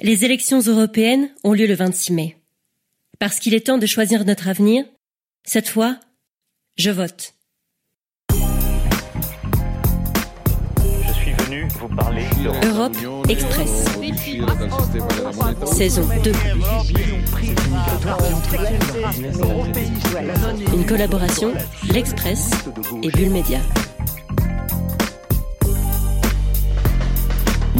Les élections européennes ont lieu le 26 mai. Parce qu'il est temps de choisir notre avenir, cette fois, je vote. Je suis venu vous parler d'Europe. Europe Express. Saison 2. Une collaboration, l'Express et Bulle Média.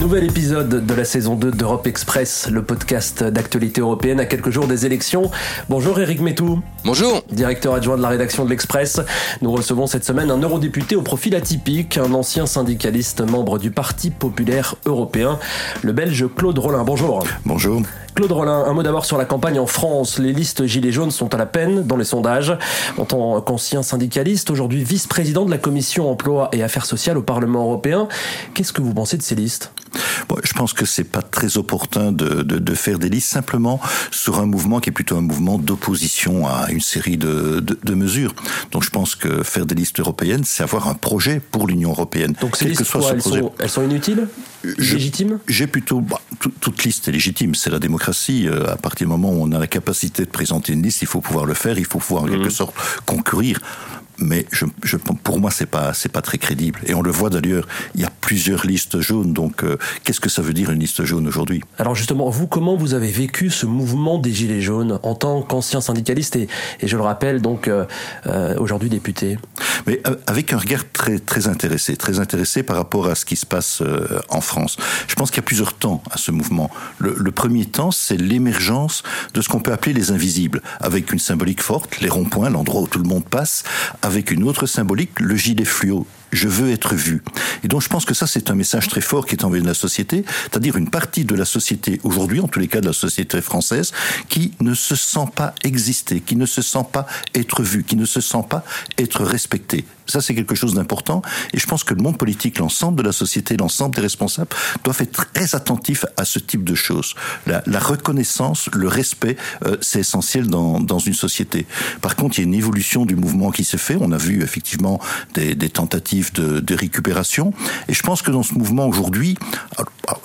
Nouvel épisode de la saison 2 d'Europe Express, le podcast d'actualité européenne à quelques jours des élections. Bonjour Eric Métou. Bonjour. Directeur adjoint de la rédaction de l'Express. Nous recevons cette semaine un eurodéputé au profil atypique, un ancien syndicaliste membre du Parti populaire européen, le belge Claude Rollin. Bonjour. Bonjour. Claude Rollin, un mot d'abord sur la campagne en France. Les listes Gilets jaunes sont à la peine dans les sondages. En tant qu'ancien syndicaliste, aujourd'hui vice-président de la commission emploi et affaires sociales au Parlement européen, qu'est-ce que vous pensez de ces listes? Bon, Je pense que c'est pas très opportun de, de, de, faire des listes simplement sur un mouvement qui est plutôt un mouvement d'opposition à une série de, de, mesures. Donc je pense que faire des listes européennes, c'est avoir un projet pour l'Union européenne. Donc ces listes, soit elles, sont, elles, sont, inutiles Légitimes? J'ai plutôt... Bah, toute liste est légitime, c'est la démocratie euh, à partir du moment où on a la capacité de présenter une liste, il faut pouvoir le faire, il faut pouvoir en quelque mmh. sorte concourir mais je, je, pour moi c'est pas c'est pas très crédible. Et on le voit d'ailleurs il y a plusieurs listes jaunes. Donc euh, qu'est-ce que ça veut dire une liste jaune aujourd'hui? Alors justement vous comment vous avez vécu ce mouvement des gilets jaunes en tant qu'ancien syndicaliste et, et, je le rappelle donc euh, euh aujourd'hui député? Mais avec un regard très très intéressé très intéressé par rapport à ce qui se passe euh, en France. Je pense qu'il y a plusieurs temps à ce mouvement. Le, le premier temps c'est l'émergence de ce qu'on peut appeler les invisibles avec une symbolique forte les ronds-points l'endroit où tout le monde passe avec une autre symbolique, le gilet fluo. Je veux être vu. Et donc je pense que ça c'est un message très fort qui est envoyé de la société, c'est-à-dire une partie de la société aujourd'hui, en tous les cas de la société française, qui ne se sent pas exister, qui ne se sent pas être vu, qui ne se sent pas être respecté. Ça, c'est quelque chose d'important. Et je pense que le monde politique, l'ensemble de la société, l'ensemble des responsables doivent être très attentifs à ce type de choses. La, reconnaissance, le respect, euh, c'est essentiel dans, dans une société. Par contre, il y a une évolution du mouvement qui s'est fait. On a vu effectivement des, tentatives de, récupération. Et je pense que dans ce mouvement aujourd'hui,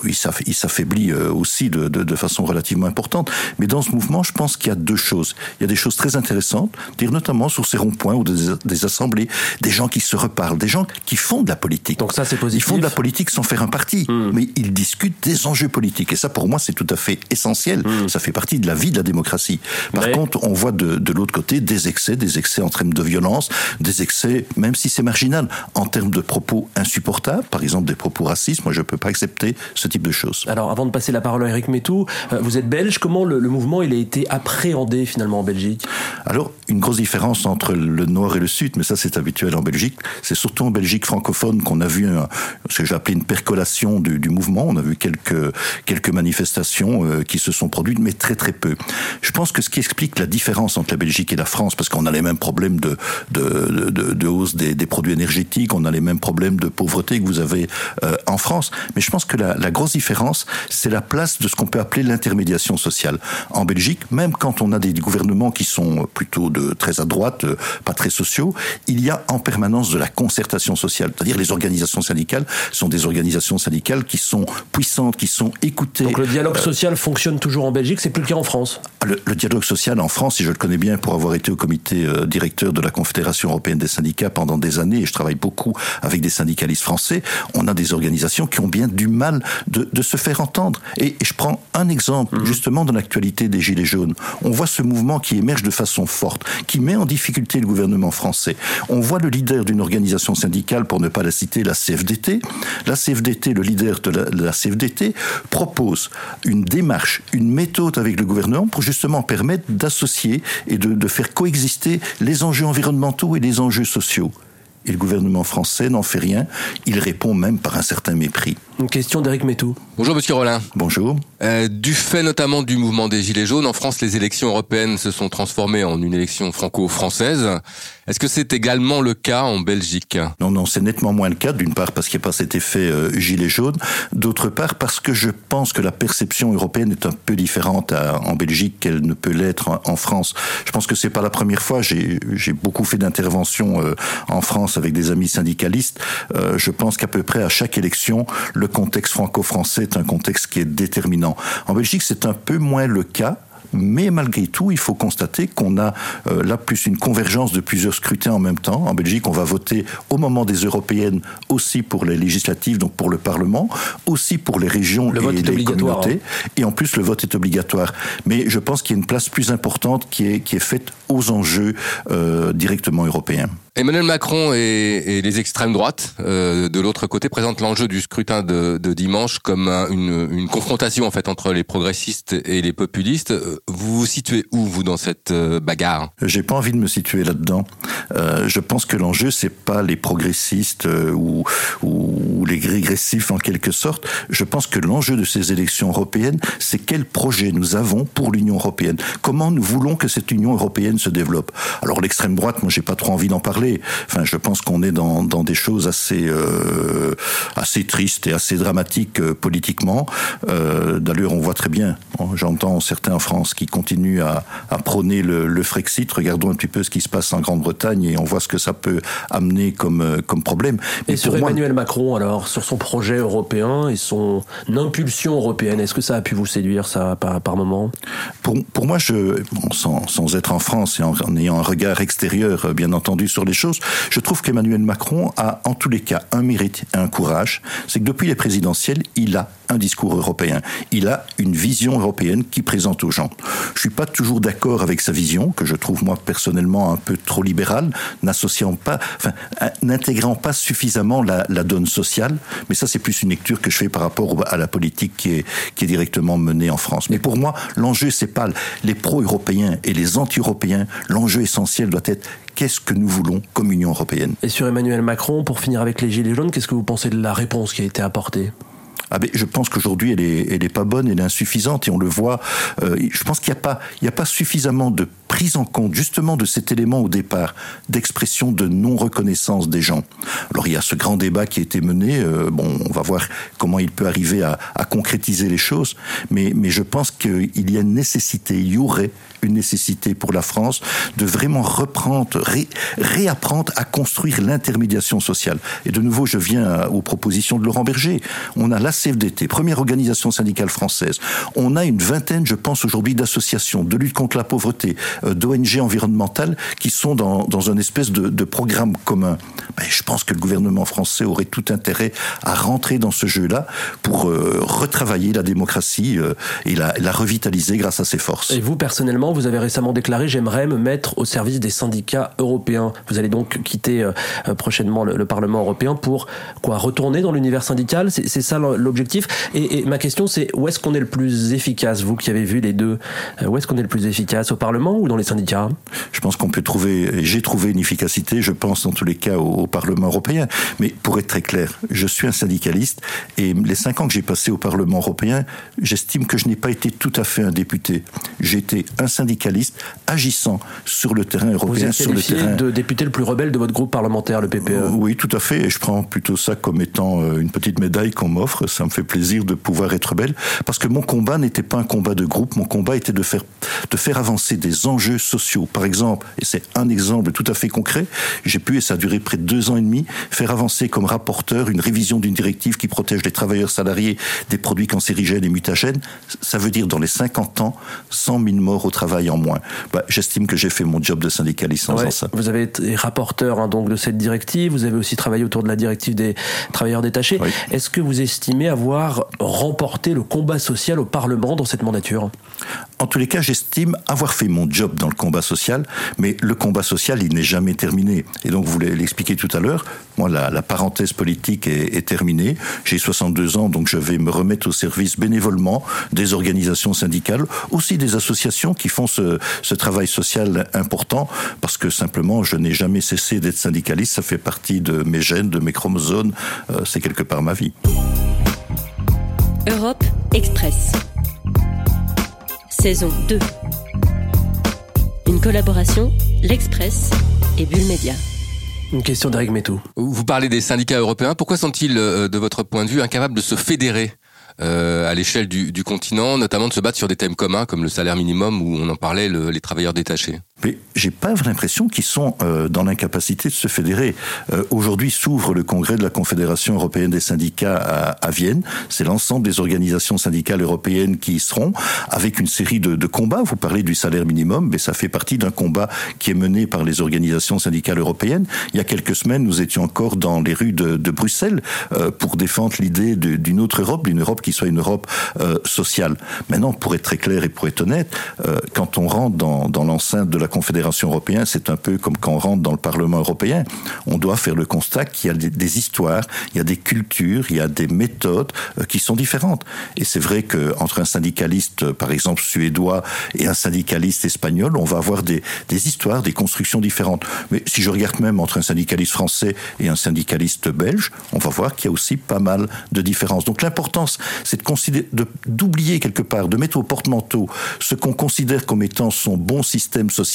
il s'affaiblit euh, aussi de, de, de, façon relativement importante. Mais dans ce mouvement, je pense qu'il y a deux choses. Il y a des choses très intéressantes, dire notamment sur ces ronds-points ou des, des assemblées, des gens qui se reparlent, des gens qui font de la politique. Donc ça, c'est positif. Ils font de la politique sans faire un parti, mmh. mais ils discutent des enjeux politiques. Et ça, pour moi, c'est tout à fait essentiel. Mmh. Ça fait partie de la vie de la démocratie. Par mais... contre, on voit de, de l'autre côté des excès, des excès en termes de violence, des excès, même si c'est marginal, en termes de propos insupportables, par exemple des propos racistes. Moi, je ne peux pas accepter ce type de choses. Alors, avant de passer la parole à Eric Métou, euh, vous êtes belge. Comment le, le mouvement il a été appréhendé finalement en Belgique? Alors, une grosse différence entre le nord et le sud, mais ça, c'est habituel en Belgique. C'est surtout en Belgique francophone qu'on a vu ce que j'ai appelé une percolation du, mouvement. On a vu quelques, quelques manifestations euh, qui se sont produites, mais très très peu. Je pense que ce qui explique la différence entre la Belgique et la France, parce qu'on a les mêmes problèmes de, de, de, hausse des, produits énergétiques, on a les mêmes problèmes de pauvreté que vous avez euh, en France, mais je pense que la, grosse différence, c'est la place de ce qu'on peut appeler l'intermédiation sociale. En Belgique, même quand on a des gouvernements qui sont plutôt de très à droite, euh, pas très sociaux, il y a en de la concertation sociale. C'est-à-dire les organisations syndicales sont des organisations syndicales qui sont puissantes, qui sont écoutées. Donc le dialogue social euh, fonctionne toujours en Belgique, c'est plus le cas en France? Le, le, dialogue social en France, et je le connais bien pour avoir été au comité euh, directeur de la Confédération européenne des syndicats pendant des années, et je travaille beaucoup avec des syndicalistes français, on a des organisations qui ont bien du mal de, de se faire entendre. Et, et, je prends un exemple, mmh. justement, dans l'actualité des Gilets jaunes. On voit ce mouvement qui émerge de façon forte, qui met en difficulté le gouvernement français. On voit le leader d'une organisation syndicale, pour ne pas la citer, la CFDT. La CFDT, le leader de la, de la CFDT, propose une démarche, une méthode avec le gouvernement pour justement permettre d'associer et de, de faire coexister les enjeux environnementaux et les enjeux sociaux. Et le gouvernement français n'en fait rien. Il répond même par un certain mépris. Une question d'Éric Métou. Bonjour Monsieur Rollin. Bonjour. Euh, du fait notamment du mouvement des Gilets jaunes, en France, les élections européennes se sont transformées en une élection franco-française. Est-ce que c'est également le cas en Belgique? Non, non, c'est nettement moins le cas. D'une part parce qu'il n'y a pas cet effet euh, gilet jaune. D'autre part parce que je pense que la perception européenne est un peu différente à, en Belgique qu'elle ne peut l'être en, en, France. Je pense que c'est pas la première fois. J'ai beaucoup fait d'interventions euh, en France avec des amis syndicalistes. Euh, je pense qu'à peu près à chaque élection, le le contexte franco-français est un contexte qui est déterminant. En Belgique, c'est un peu moins le cas. Mais malgré tout, il faut constater qu'on a euh, là plus une convergence de plusieurs scrutins en même temps. En Belgique, on va voter au moment des européennes aussi pour les législatives, donc pour le Parlement, aussi pour les régions le et vote est les communautés. Et en plus, le vote est obligatoire. Mais je pense qu'il y a une place plus importante qui est, qui est faite aux enjeux euh, directement européens. Emmanuel Macron et, et les extrêmes droites, euh, de l'autre côté, présentent l'enjeu du scrutin de, de dimanche comme un- une, une confrontation en fait entre les progressistes et les populistes. Euh, Vous vous situez où vous dans cette euh, bagarre? J'ai pas envie de me situer là-dedans. Euh, je pense que l'enjeu c'est pas les progressistes euh, ou, ou les régressifs en quelque sorte. Je pense que l'enjeu de ces élections européennes, c'est quel projet nous avons pour l'Union européenne. Comment nous voulons que cette Union européenne se développe? Alors l'extrême droite, moi j'ai pas trop envie d'en parler. Enfin, je pense qu'on est dans, dans des choses assez euh, assez tristes et assez dramatiques euh, politiquement. Euh, D'ailleurs, on voit très bien. J'entends certains en France qui continuent à, à prôner le, le Frexit. Regardons un petit peu ce qui se passe en Grande-Bretagne et on voit ce que ça peut amener comme comme problème. Et sur moi, Emmanuel Macron, alors, sur son projet européen et son impulsion européenne, est-ce que ça a pu vous séduire, ça, par, par moment? Pour, pour moi, je, bon, sans, sans être en France et en, en ayant un regard extérieur, bien entendu, sur les choses, je trouve qu'Emmanuel Macron a, en tous les cas, un mérite et un courage. C'est que depuis les présidentielles, il a un discours européen. Il a une vision européenne qui présente aux gens. Je suis pas toujours d'accord avec sa vision, que je trouve moi personnellement un peu trop libérale, n'associant pas, enfin, n'intégrant pas suffisamment la, donne sociale. Mais ça, c'est plus une lecture que je fais par rapport à la politique qui est, qui est directement menée en France. Mais pour moi, l'enjeu, c'est pas les pro-européens et les anti-européens. L'enjeu essentiel doit être qu'est-ce que nous voulons comme Union européenne. Et sur Emmanuel Macron, pour finir avec les Gilets jaunes, qu'est-ce que vous pensez de la réponse qui a été apportée? Ah ben, je pense qu'aujourd'hui elle est, elle est pas bonne, elle est insuffisante et on le voit. euh, je pense qu'il n'y a pas, il y a pas suffisamment de prise en compte justement de cet élément au départ d'expression de non reconnaissance des gens. Alors il y a ce grand débat qui a été mené. euh, bon, on va voir comment il peut arriver à, concrétiser les choses, mais mais je pense qu'il y a une nécessité, il y aurait une nécessité pour la France de vraiment reprendre, ré- réapprendre à construire l'intermédiation sociale. Et de nouveau, je viens aux propositions de Laurent Berger. On a la CFDT, première organisation syndicale française. On a une vingtaine, je pense aujourd'hui, d'associations de lutte contre la pauvreté, d'ONG environnementales qui sont dans, dans un espèce de, programme commun. Je pense que le gouvernement français aurait tout intérêt à rentrer dans ce jeu-là pour euh, retravailler la démocratie euh, et la, revitaliser grâce à ses forces. Et vous, personnellement, vous avez récemment déclaré J'aimerais me mettre au service des syndicats européens. Vous allez donc quitter euh, prochainement le, le Parlement européen pour quoi Retourner dans l'univers syndical? C'est ça l'objectif? Et, ma question, c'est où est-ce qu'on est le plus efficace Vous qui avez vu les deux, où est-ce qu'on est le plus efficace Au Parlement ou les syndicats? Je pense qu'on peut trouver, j'ai trouvé une efficacité, je pense dans tous les cas au, au Parlement européen. Mais pour être très clair, je suis un syndicaliste et les cinq ans que j'ai passés au Parlement européen, j'estime que je n'ai pas été tout à fait un député. J'ai été un syndicaliste agissant sur le terrain Vous européen, êtes sur le terrain. de député le plus rebelle de votre groupe parlementaire, le. PPE. Oui, tout à fait. Et je prends plutôt ça comme étant euh, une petite médaille qu'on m'offre. Ça me fait plaisir de pouvoir être belle. Parce que mon combat n'était pas un combat de groupe. Mon combat était de faire, de faire avancer des enjeux sociaux. Par exemple, et c'est un exemple tout à fait concret, j'ai pu, et ça a duré près de deux ans et demi, faire avancer comme rapporteur une révision d'une directive qui protège les travailleurs salariés des produits cancérigènes et mutagènes. Ça veut dire dans les 50 ans, 100 000 morts au travail en moins. Bah, J'estime que j'ai fait mon job de syndicaliste en Ouais, faisant ça. Vous avez été rapporteur hein, donc de cette directive. Vous avez aussi travaillé autour de la directive des travailleurs détachés. Oui. Est-ce que vous estimez avoir remporté le combat social au Parlement dans cette mandature? En tous les cas, j'estime avoir fait mon job dans le combat social, mais le combat social, il n'est jamais terminé. Et donc, vous l'avez expliqué tout à l'heure, moi, la, parenthèse politique est, terminée. J'ai 62 ans, donc je vais me remettre au service bénévolement des organisations syndicales, aussi des associations qui font ce, ce travail social important, parce que simplement, je n'ai jamais cessé d'être syndicaliste. Ça fait partie de mes gènes, de mes chromosomes. Euh, C'est quelque part ma vie. Europe Express. Saison 2. Une collaboration, l'Express et Bulle Média. Une question d'Eric Métou. Vous parlez des syndicats européens. Pourquoi sont-ils, euh, de votre point de vue, incapables de se fédérer euh, à l'échelle du, du continent, notamment de se battre sur des thèmes communs comme le salaire minimum ou on en parlait, le- les travailleurs détachés? Mais j'ai pas l'impression qu'ils sont euh, dans l'incapacité de se fédérer. Euh, Aujourd'hui s'ouvre le congrès de la Confédération européenne des syndicats à, Vienne. C'est l'ensemble des organisations syndicales européennes qui y seront, avec une série de, combats. Vous parlez du salaire minimum, mais ça fait partie d'un combat qui est mené par les organisations syndicales européennes. Il y a quelques semaines, nous étions encore dans les rues de, Bruxelles euh, pour défendre l'idée d'une autre Europe, d'une Europe qui soit une Europe sociale. Maintenant, pour être très clair et pour être honnête, quand on rentre dans, dans l'enceinte de la Confédération européenne, c'est un peu comme quand on rentre dans le Parlement européen. On doit faire le constat qu'il y a des, histoires, il y a des cultures, il y a des méthodes euh, qui sont différentes. Et c'est vrai qu'entre un syndicaliste, par exemple, suédois et un syndicaliste espagnol, on va avoir des, des histoires, des constructions différentes. Mais si je regarde même entre un syndicaliste français et un syndicaliste belge, on va voir qu'il y a aussi pas mal de différences. Donc l'importance, c'est d'oublier quelque part, de mettre au porte-manteau ce qu'on considère comme étant son bon système social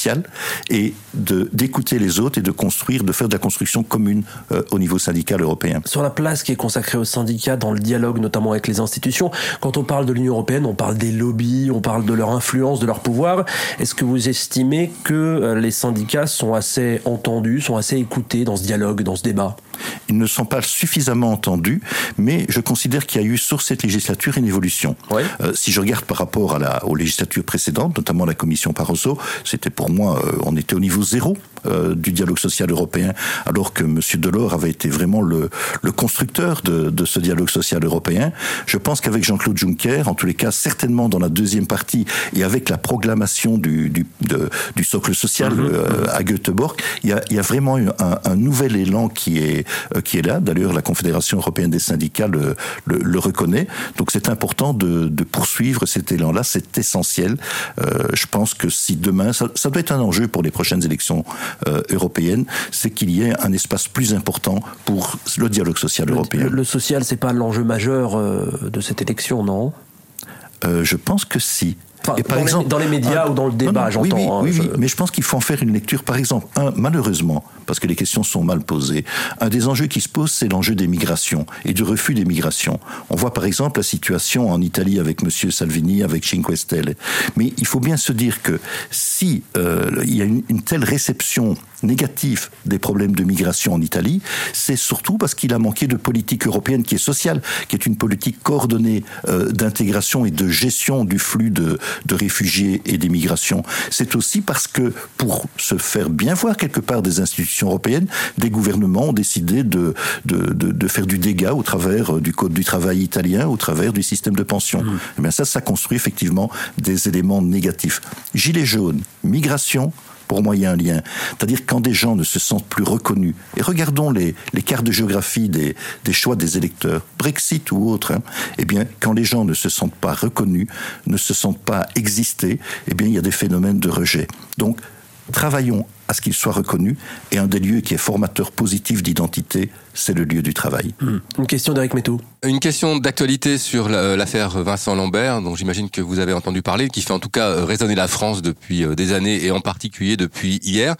et d'écouter les autres et de construire, de faire de la construction commune euh, au niveau syndical européen. Sur la place qui est consacrée aux syndicats dans le dialogue, notamment avec les institutions, quand on parle de l'Union européenne, on parle des lobbies, on parle de leur influence, de leur pouvoir. Est-ce que vous estimez que euh, les syndicats sont assez entendus, sont assez écoutés dans ce dialogue, dans ce débat? Ils ne sont pas suffisamment entendus, mais je considère qu'il y a eu sur cette législature une évolution. Oui. Euh, si je regarde par rapport à la, aux législatures précédentes, notamment la commission Barroso, c'était pour moi, euh, on était au niveau zéro euh, du dialogue social européen, alors que M. Delors avait été vraiment le, le constructeur de, de, ce dialogue social européen. Je pense qu'avec Jean-Claude Juncker, en tous les cas, certainement dans la deuxième partie, et avec la proclamation du, du, de, du socle social mm -hmm. à Göteborg, il y a, il y a vraiment un, un, nouvel élan qui est, qui est là. D'ailleurs, la Confédération européenne des syndicats le, le, le reconnaît. Donc c'est important de, de, poursuivre cet élan-là, c'est essentiel. Euh, je pense que si demain, ça, ça, doit être un enjeu pour les prochaines élections euh, européennes, c'est qu'il y ait un espace plus important pour le dialogue social le, européen. Le, le social, c'est pas l'enjeu majeur euh, de cette élection, non? Euh, Je pense que si. Enfin, et par dans, exemple, les, dans les médias ou dans le débat, j'entends. Oui, oui, hein, oui, je... oui, mais je pense qu'il faut en faire une lecture. Par exemple, un, malheureusement, parce que les questions sont mal posées, un des enjeux qui se pose, c'est l'enjeu des migrations et du refus des migrations. On voit par exemple la situation en Italie avec M. Salvini, avec Cinque Stelle. Mais il faut bien se dire que si euh, il y a une, une telle réception négatif des problèmes de migration en Italie, c'est surtout parce qu'il a manqué de politique européenne qui est sociale, qui est une politique coordonnée euh, d'intégration et de gestion du flux de, de réfugiés et des migrations. C'est aussi parce que pour se faire bien voir quelque part des institutions européennes, des gouvernements ont décidé de, de, de, de faire du dégât au travers du code du travail italien, au travers du système de pension. Mmh. Et bien ça, ça construit effectivement des éléments négatifs. Gilets jaunes, migration, pour moi, il y a un lien. C'est-à-dire quand des gens ne se sentent plus reconnus, et regardons les, cartes de géographie des, choix des électeurs, Brexit ou autre, hein, eh bien, quand les gens ne se sentent pas reconnus, ne se sentent pas exister, eh bien, il y a des phénomènes de rejet. Donc, travaillons à ce qu'il soit reconnu, et un des lieux qui est formateur positif d'identité, c'est le lieu du travail. Mmh. Une question d'Eric Métou. Une question d'actualité sur l'affaire Vincent Lambert, dont j'imagine que vous avez entendu parler, qui fait en tout cas résonner la France depuis des années et en particulier depuis hier.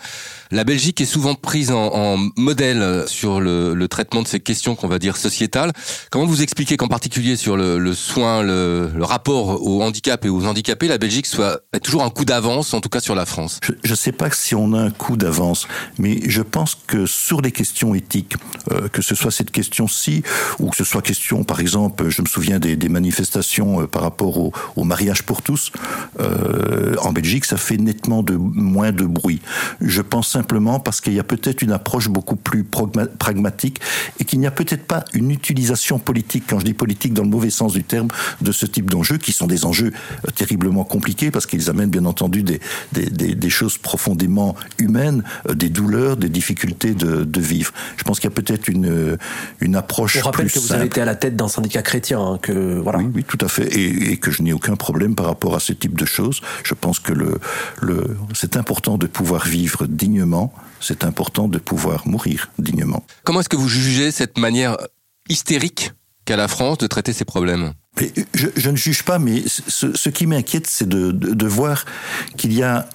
La Belgique est souvent prise en, modèle sur le, traitement de ces questions qu'on va dire sociétales. Comment vous expliquez qu'en particulier sur le, soin, le, rapport au handicap et aux handicapés, la Belgique soit toujours un coup d'avance, en tout cas sur la France? Je ne sais pas si on a un coup d'avance, mais je pense que sur les questions éthiques, euh, que ce soit cette question-ci ou que ce soit question, par exemple, je me souviens des, des manifestations euh, par rapport au, au, mariage pour tous, euh, en Belgique, ça fait nettement de moins de bruit. Je pense simplement parce qu'il y a peut-être une approche beaucoup plus pragmatique et qu'il n'y a peut-être pas une utilisation politique, quand je dis politique dans le mauvais sens du terme, de ce type d'enjeux, qui sont des enjeux euh, terriblement compliqués parce qu'ils amènent bien entendu des, des, des, des choses profondément humaines, des douleurs, des difficultés de, de vivre. Je pense qu'il y a peut-être une, une approche. Je rappelle plus que vous simple. avez été à la tête d'un syndicat chrétien, hein, que voilà. Oui, oui, tout à fait, et, et que je n'ai aucun problème par rapport à ce type de choses. Je pense que le, le, c'est important de pouvoir vivre dignement. C'est important de pouvoir mourir dignement. Comment est-ce que vous jugez cette manière hystérique qu'a la France de traiter ces problèmes? Je, je, ne juge pas, mais ce, ce qui m'inquiète, c'est de, de, de, voir qu'il y a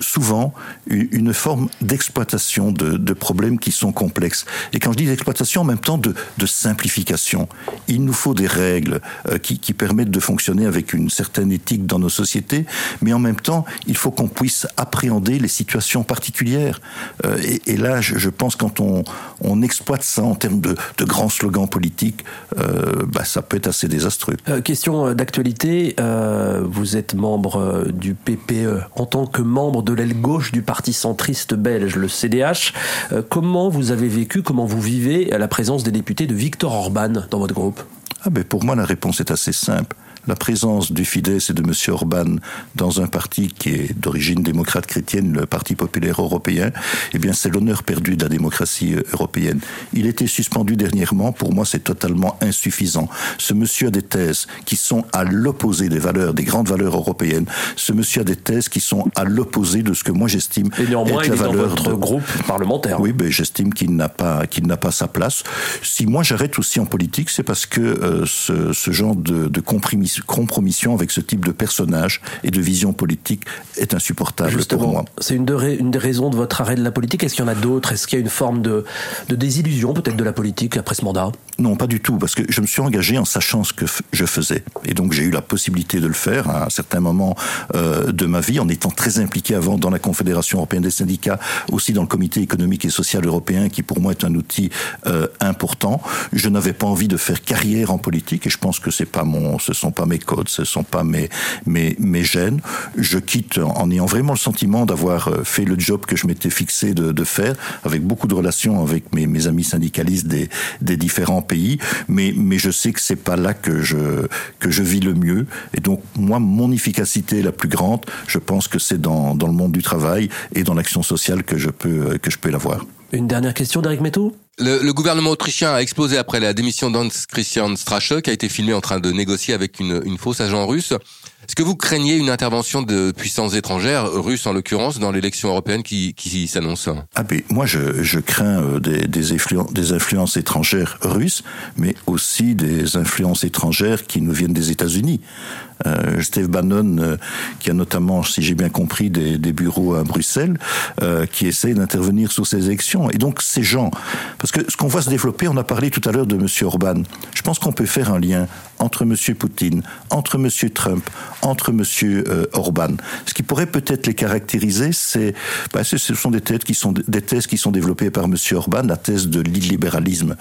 souvent une forme d'exploitation de, problèmes qui sont complexes. Et quand je dis d'exploitation, en même temps de, simplification. Il nous faut des règles euh, qui, permettent de fonctionner avec une certaine éthique dans nos sociétés, mais en même temps, il faut qu'on puisse appréhender les situations particulières. Euh, et, là, je, pense quand on, exploite ça en termes de, grands slogans politiques, euh, bah, ça peut être assez désastreux. Question d'actualité, vous êtes membre du PPE. En tant que membre de l'aile gauche du parti centriste belge, le CDH, comment vous avez vécu, comment vous vivez la présence des députés de Viktor Orban dans votre groupe? Ah ben Pour moi, la réponse est assez simple la présence du Fidesz et de M. Orban dans un parti qui est d'origine démocrate chrétienne, le Parti populaire européen, eh bien, c'est l'honneur perdu de la démocratie euh, européenne. Il était suspendu dernièrement. Pour moi, c'est totalement insuffisant. Ce monsieur a des thèses qui sont à l'opposé des valeurs, des grandes valeurs européennes. Ce monsieur a des thèses qui sont à l'opposé de ce que moi j'estime être la valeur de votre groupe parlementaire. Oui, ben, j'estime qu'il n'a pas, qu'il n'a pas sa place. Si moi j'arrête aussi en politique, c'est parce que euh, ce, ce, genre de, de compromis compromission avec ce type de personnage et de vision politique est insupportable Justement, pour moi. C'est une, de une des raisons de votre arrêt de la politique. Est-ce qu'il y en a d'autres? Est-ce qu'il y a une forme de, de désillusion peut-être de la politique après ce mandat? Non, pas du tout, parce que je me suis engagé en sachant ce que je faisais. Et donc j'ai eu la possibilité de le faire à un certain moment euh, de ma vie, en étant très impliqué avant dans la Confédération européenne des syndicats, aussi dans le Comité économique et social européen, qui pour moi est un outil euh, important. Je n'avais pas envie de faire carrière en politique, et je pense que c'est pas mon, ce sont pas mes codes, ce sont pas mes, mes, mes gènes. Je quitte en ayant vraiment le sentiment d'avoir euh, fait le job que je m'étais fixé de, de, faire, avec beaucoup de relations avec mes, mes amis syndicalistes des, des différents pays, mais, mais je sais que c'est pas là que je, que je vis le mieux. Et donc, moi, mon efficacité la plus grande, je pense que c'est dans, dans le monde du travail et dans l'action sociale que je peux, que je peux l'avoir. Une dernière question, Derek Metto le, gouvernement autrichien a explosé après la démission d'Hans Christian Strache, qui a été filmé en train de négocier avec une fausse agent russe. Est-ce que vous craignez une intervention de puissances étrangères, russes en l'occurrence, dans l'élection européenne qui, s'annonce? Ah ben moi je, crains euh, des, influences, étrangères russes, mais aussi des influences étrangères qui nous viennent des États-Unis. Euh, Steve Bannon, euh, qui a notamment, si j'ai bien compris, des, bureaux à Bruxelles, qui essaie d'intervenir sur ces élections. Et donc ces gens, parce que ce qu'on voit se développer, on a parlé tout à l'heure de M. Orban. Je pense qu'on peut faire un lien entre M. Poutine, entre M. Trump, entre M. Euh, Orban. Ce qui pourrait peut-être les caractériser, c'est, bah, ce sont des thèses qui sont des thèses qui sont développées par M. Orban, la thèse de l'illibéralisme.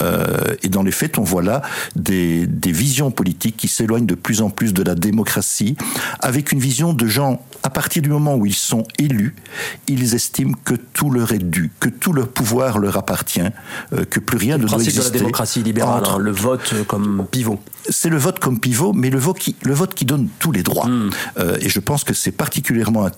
Euh, et dans les faits, on voit là des, des visions politiques qui s'éloignent de plus en plus de la démocratie, avec une vision de gens à partir du moment où ils sont élus, ils estiment que tout leur est dû, que tout leur pouvoir leur appartient, euh, que plus rien ne doit exister. de la démocratie libérale, hein, le vote comme pivot. C'est le vote comme pivot, mais le vote qui, le vote qui donne tous les droits. Mm. Euh, et je pense que c'est particulièrement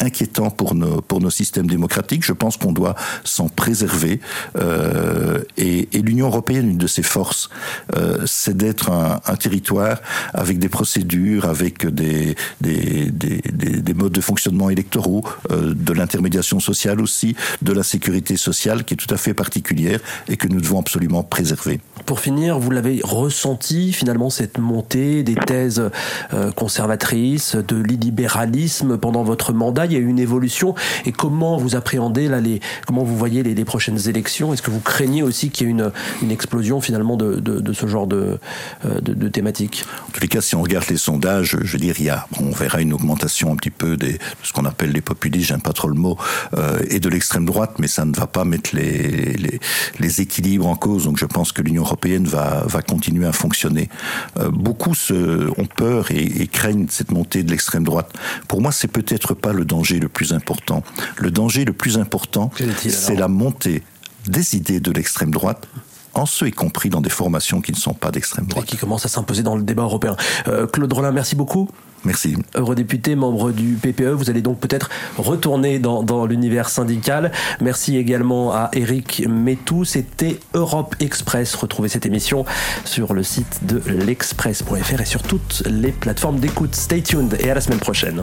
inquiétant pour nos, pour nos systèmes démocratiques. Je pense qu'on doit s'en préserver. Euh, et, et l'Union européenne, une de ses forces, euh, c'est d'être un, un, territoire avec des procédures, avec des, des, des, des modes de fonctionnement électoraux, euh, de l'intermédiation sociale aussi, de la sécurité sociale qui est tout à fait particulière et que nous devons absolument préserver. Pour finir, vous l'avez ressenti finalement cette montée des thèses euh, conservatrices, de l'illibéralisme pendant votre mandat. Il y a eu une évolution. Et comment vous appréhendez là les, comment vous voyez les, prochaines élections? Est-ce que vous craignez aussi qu'il y ait une, une explosion finalement de, de, ce genre de, euh, de, de thématiques En tous les cas, si on regarde les sondages, je veux dire, on verra une augmentation un petit peu de ce qu'on appelle les populistes, j'aime pas trop le mot, euh, et de l'extrême droite, mais ça ne va pas mettre les, les, équilibres en cause. Donc je pense que l'Union européenne va, va continuer à fonctionner. Beaucoup ont peur et, et craignent cette montée de l'extrême droite. Pour moi, c'est peut-être pas le danger le plus important. Le danger le plus important, c'est la montée des idées de l'extrême droite en ce y compris dans des formations qui ne sont pas d'extrême droite. Et qui commencent à s'imposer dans le débat européen. Euh, Claude Rollin, merci beaucoup. Merci. Eurodéputé, membre du PPE, vous allez donc peut-être retourner dans, dans l'univers syndical. Merci également à Eric Métou. C'était Europe Express. Retrouvez cette émission sur le site de l'express.fr et sur toutes les plateformes d'écoute. Stay tuned et à la semaine prochaine.